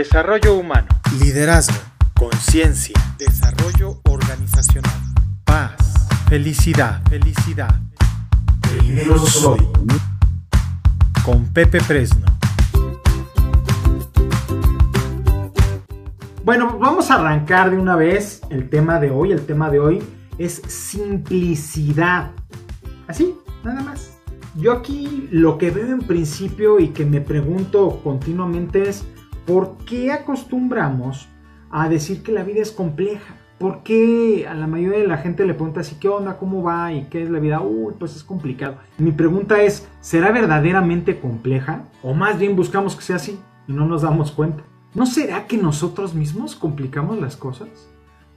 Desarrollo humano. Liderazgo. Conciencia. Desarrollo organizacional. Paz. Felicidad. Felicidad. Primero soy. Con Pepe Fresno. Bueno, vamos a arrancar de una vez el tema de hoy. El tema de hoy es simplicidad. Así, nada más. Yo aquí lo que veo en principio y que me pregunto continuamente es ¿por qué acostumbramos a decir que la vida es compleja? ¿Por qué a la mayoría de la gente le pregunta así, ¿qué onda? ¿Cómo va? ¿Y qué es la vida? Uy, pues es complicado. Mi pregunta es, ¿será verdaderamente compleja? ¿O más bien buscamos que sea así y no nos damos cuenta? ¿No será que nosotros mismos complicamos las cosas?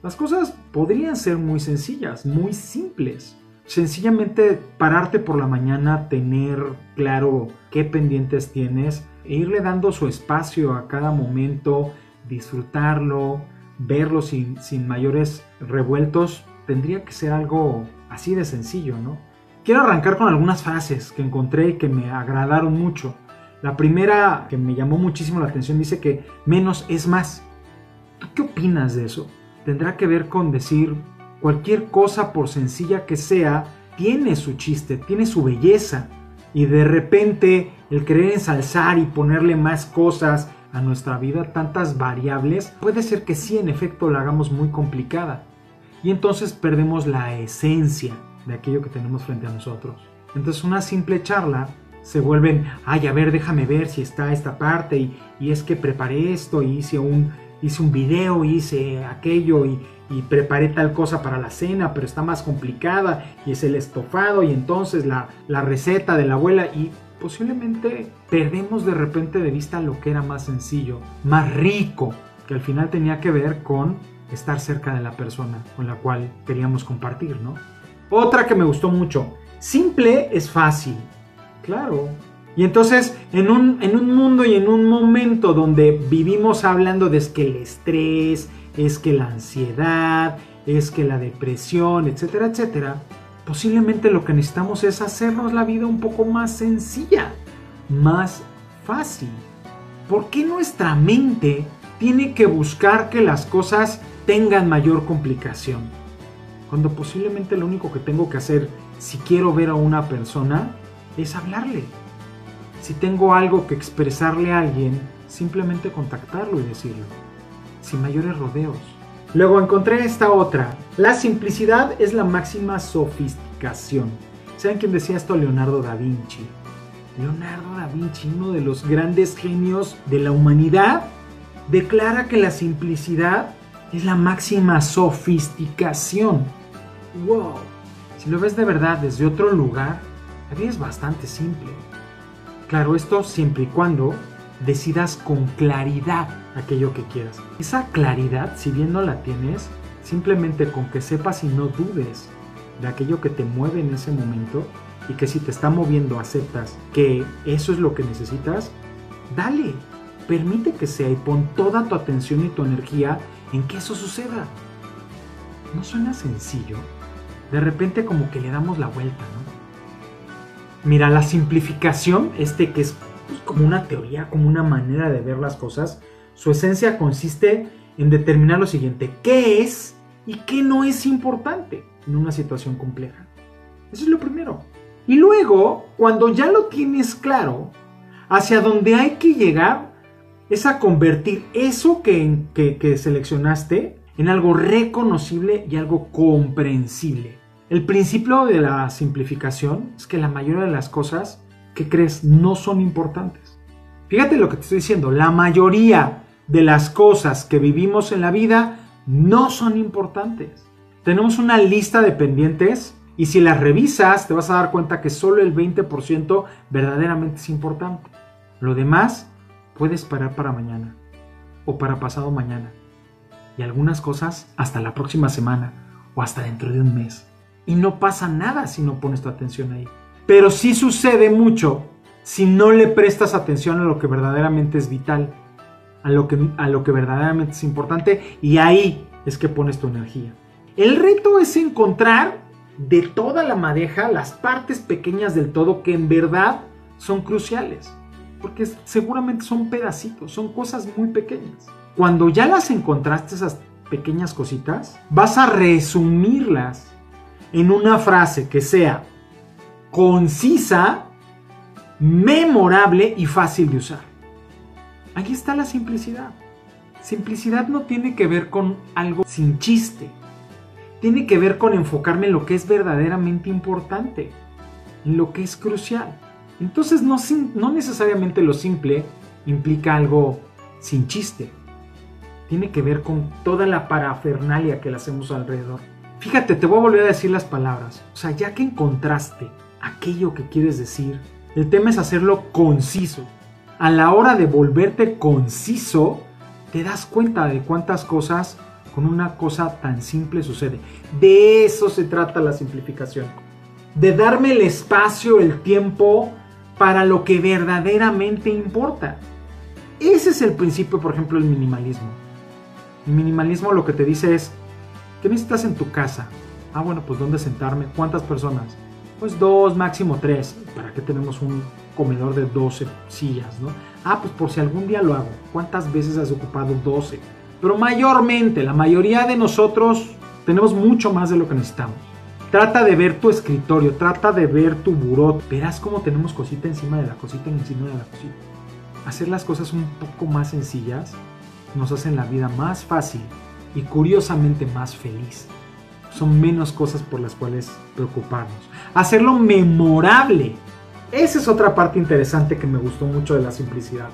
Las cosas podrían ser muy sencillas, muy simples. Sencillamente pararte por la mañana, tener claro qué pendientes tienes e irle dando su espacio a cada momento, disfrutarlo, verlo sin, sin mayores revueltos, tendría que ser algo así de sencillo, ¿no? Quiero arrancar con algunas frases que encontré y que me agradaron mucho. La primera que me llamó muchísimo la atención dice que menos es más. ¿Tú qué opinas de eso? Tendrá que ver con decir cualquier cosa por sencilla que sea, tiene su chiste, tiene su belleza. Y de repente el querer ensalzar y ponerle más cosas a nuestra vida, tantas variables, puede ser que sí, en efecto, la hagamos muy complicada. Y entonces perdemos la esencia de aquello que tenemos frente a nosotros. Entonces una simple charla se vuelven, ay, a ver, déjame ver si está esta parte y, y es que preparé esto y hice un, hice un video, hice aquello y, y, preparé tal cosa para la cena, pero está más complicada y es el estofado y entonces la, la receta de la abuela y posiblemente perdemos de repente de vista lo que era más sencillo, más rico, que al final tenía que ver con estar cerca de la persona con la cual queríamos compartir, ¿no? Otra que me gustó mucho, simple es fácil, Claro. Y entonces, en un, en un, mundo y en un momento donde vivimos hablando de es que el estrés, es que la ansiedad, es que la depresión, etcétera, etcétera, posiblemente lo que necesitamos es hacernos la vida un poco más sencilla, más fácil. ¿Por qué nuestra mente tiene que buscar que las cosas tengan mayor complicación? Cuando posiblemente lo único que tengo que hacer si quiero ver a una persona es hablarle. Si tengo algo que expresarle a alguien, simplemente contactarlo y decirlo, sin mayores rodeos. Luego encontré esta otra. La simplicidad es la máxima sofisticación. ¿Saben quién decía esto? Leonardo da Vinci. Leonardo da Vinci, uno de los grandes genios de la humanidad, declara que la simplicidad es la máxima sofisticación. ¡Wow! Si lo ves de verdad desde otro lugar, la es bastante simple. Claro, esto siempre y cuando decidas con claridad aquello que quieras. Esa claridad, si bien no la tienes, simplemente con que sepas y no dudes de aquello que te mueve en ese momento y que si te está moviendo aceptas que eso es lo que necesitas, dale, permite que sea y pon toda tu atención y tu energía en que eso suceda. ¿No suena sencillo? De repente como que le damos la vuelta, ¿no? Mira, la simplificación, este que es pues, como una teoría, como una manera de ver las cosas, su esencia consiste en determinar lo siguiente, qué es y qué no es importante en una situación compleja. Eso es lo primero. Y luego, cuando ya lo tienes claro, hacia donde hay que llegar es a convertir eso que, que, que seleccionaste en algo reconocible y algo comprensible. El principio de la simplificación es que la mayoría de las cosas que crees no son importantes. Fíjate lo que te estoy diciendo, la mayoría de las cosas que vivimos en la vida no son importantes. Tenemos una lista de pendientes y si las revisas te vas a dar cuenta que solo el 20% verdaderamente es importante. Lo demás puedes esperar para mañana o para pasado mañana. Y algunas cosas hasta la próxima semana o hasta dentro de un mes y no pasa nada si no pones tu atención ahí. Pero sí sucede mucho si no le prestas atención a lo que verdaderamente es vital, a lo que, a lo que verdaderamente es importante y ahí es que pones tu energía. El reto es encontrar de toda la madeja las partes pequeñas del todo que en verdad son cruciales. porque seguramente son pedacitos, son cosas muy pequeñas. Cuando ya las encontraste, esas pequeñas cositas, vas a resumirlas en una frase que sea concisa, memorable y fácil de usar. Aquí está la simplicidad. Simplicidad no tiene que ver con algo sin chiste. Tiene que ver con enfocarme en lo que es verdaderamente importante, en lo que es crucial. Entonces no, no necesariamente lo simple implica algo sin chiste. Tiene que ver con toda la parafernalia que le hacemos alrededor. Fíjate, te voy a volver a decir las palabras. O sea, ya que encontraste aquello que quieres decir, el tema es hacerlo conciso. A la hora de volverte conciso, te das cuenta de cuántas cosas con una cosa tan simple sucede. De eso se trata la simplificación. De darme el espacio, el tiempo para lo que verdaderamente importa. Ese es el principio, por ejemplo, del minimalismo. El minimalismo lo que te dice es, ¿qué necesitas en tu casa? Ah, bueno, pues ¿dónde sentarme? ¿Cuántas personas? Pues dos, máximo tres. ¿Para qué tenemos un comedor de 12 sillas, no? Ah, pues por si algún día lo hago. ¿Cuántas veces has ocupado 12? Pero mayormente, la mayoría de nosotros tenemos mucho más de lo que necesitamos. Trata de ver tu escritorio, trata de ver tu buró. Verás cómo tenemos cosita encima de la cosita encima de la cosita. Hacer las cosas un poco más sencillas nos hacen la vida más fácil y curiosamente más feliz. Son menos cosas por las cuales preocuparnos. Hacerlo memorable. Esa es otra parte interesante que me gustó mucho de la simplicidad.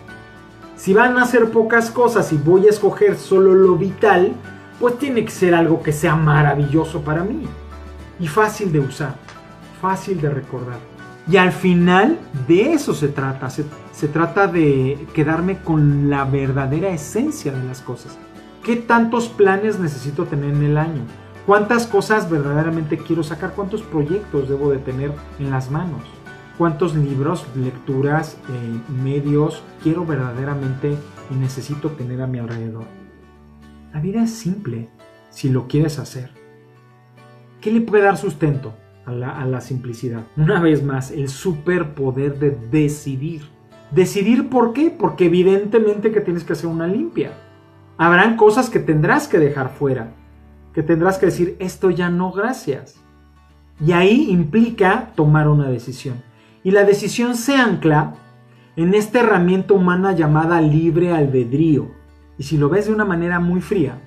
Si van a hacer pocas cosas y voy a escoger solo lo vital, pues tiene que ser algo que sea maravilloso para mí y fácil de usar, fácil de recordar. Y al final de eso se trata, se, se, trata de quedarme con la verdadera esencia de las cosas. ¿Qué tantos planes necesito tener en el año? ¿Cuántas cosas verdaderamente quiero sacar? ¿Cuántos proyectos debo de tener en las manos? ¿Cuántos libros, lecturas, eh, medios quiero verdaderamente y necesito tener a mi alrededor? La vida es simple si lo quieres hacer. ¿Qué le puede dar sustento a la, a la simplicidad? Una vez más, el superpoder de decidir. ¿Decidir por qué? Porque evidentemente que tienes que hacer una limpia. Habrán cosas que tendrás que dejar fuera, que tendrás que decir, esto ya no, gracias. Y ahí implica tomar una decisión. Y la decisión se ancla en esta herramienta humana llamada libre albedrío. Y si lo ves de una manera muy fría,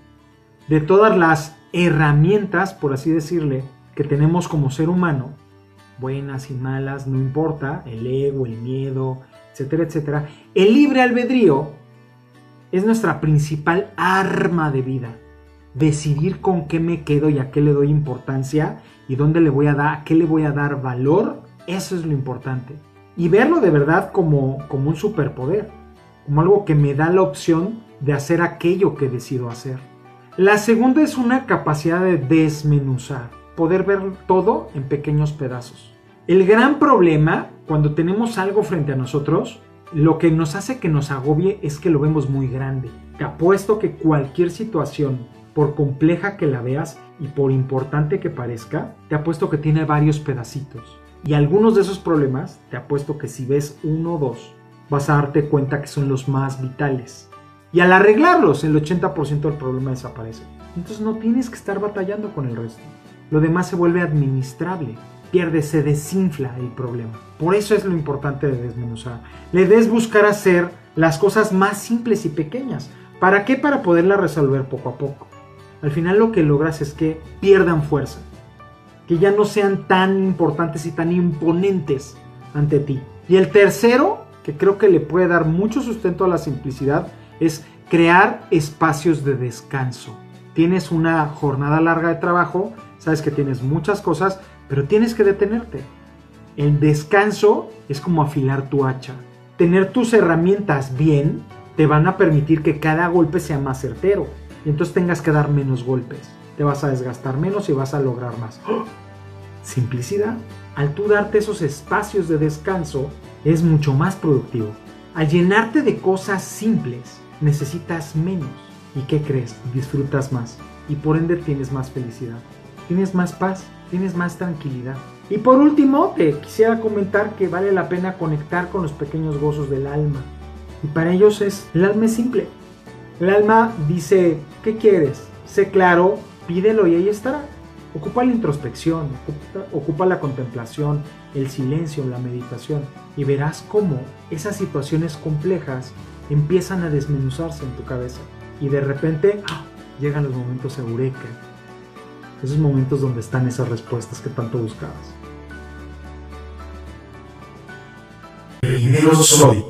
de todas las herramientas, por así decirle, que tenemos como ser humano, buenas y malas, no importa, el ego, el miedo, etcétera, etcétera, el libre albedrío es nuestra principal arma de vida. Decidir con qué me quedo y a qué le doy importancia y dónde le voy a dar, qué le voy a dar valor, eso es lo importante. Y verlo de verdad como, como un superpoder, como algo que me da la opción de hacer aquello que decido hacer. La segunda es una capacidad de desmenuzar, poder ver todo en pequeños pedazos. El gran problema cuando tenemos algo frente a nosotros, lo que nos hace que nos agobie es que lo vemos muy grande. Te apuesto que cualquier situación, por compleja que la veas y por importante que parezca, te apuesto que tiene varios pedacitos. Y algunos de esos problemas, te apuesto que si ves uno o dos, vas a darte cuenta que son los más vitales. Y al arreglarlos, el 80% del problema desaparece. Entonces no tienes que estar batallando con el resto. Lo demás se vuelve administrable. Pierde, se desinfla el problema. Por eso es lo importante de desmenuzar. Le des buscar hacer las cosas más simples y pequeñas. ¿Para qué? Para poderlas resolver poco a poco. Al final lo que logras es que pierdan fuerza. Que ya no sean tan importantes y tan imponentes ante ti. Y el tercero, que creo que le puede dar mucho sustento a la simplicidad, es crear espacios de descanso. Tienes una jornada larga de trabajo, sabes que tienes muchas cosas, pero tienes que detenerte. El descanso es como afilar tu hacha. Tener tus herramientas bien te van a permitir que cada golpe sea más certero y entonces tengas que dar menos golpes. Te vas a desgastar menos y vas a lograr más. ¡Oh! Simplicidad. Al tú darte esos espacios de descanso es mucho más productivo. Al llenarte de cosas simples, necesitas menos. ¿Y qué crees? Disfrutas más y por ende tienes más felicidad. Tienes más paz, tienes más tranquilidad. Y por último, te quisiera comentar que vale la pena conectar con los pequeños gozos del alma. Y para ellos es, el alma simple. El alma dice, ¿qué quieres? Sé claro, pídelo y ahí estará. Ocupa la introspección, ocupa, ocupa, la contemplación, el silencio, la meditación y verás cómo esas situaciones complejas empiezan a desmenuzarse en tu cabeza y de repente ¡ah! llegan los momentos eureka, esos momentos donde están esas respuestas que tanto buscabas. Primero soy.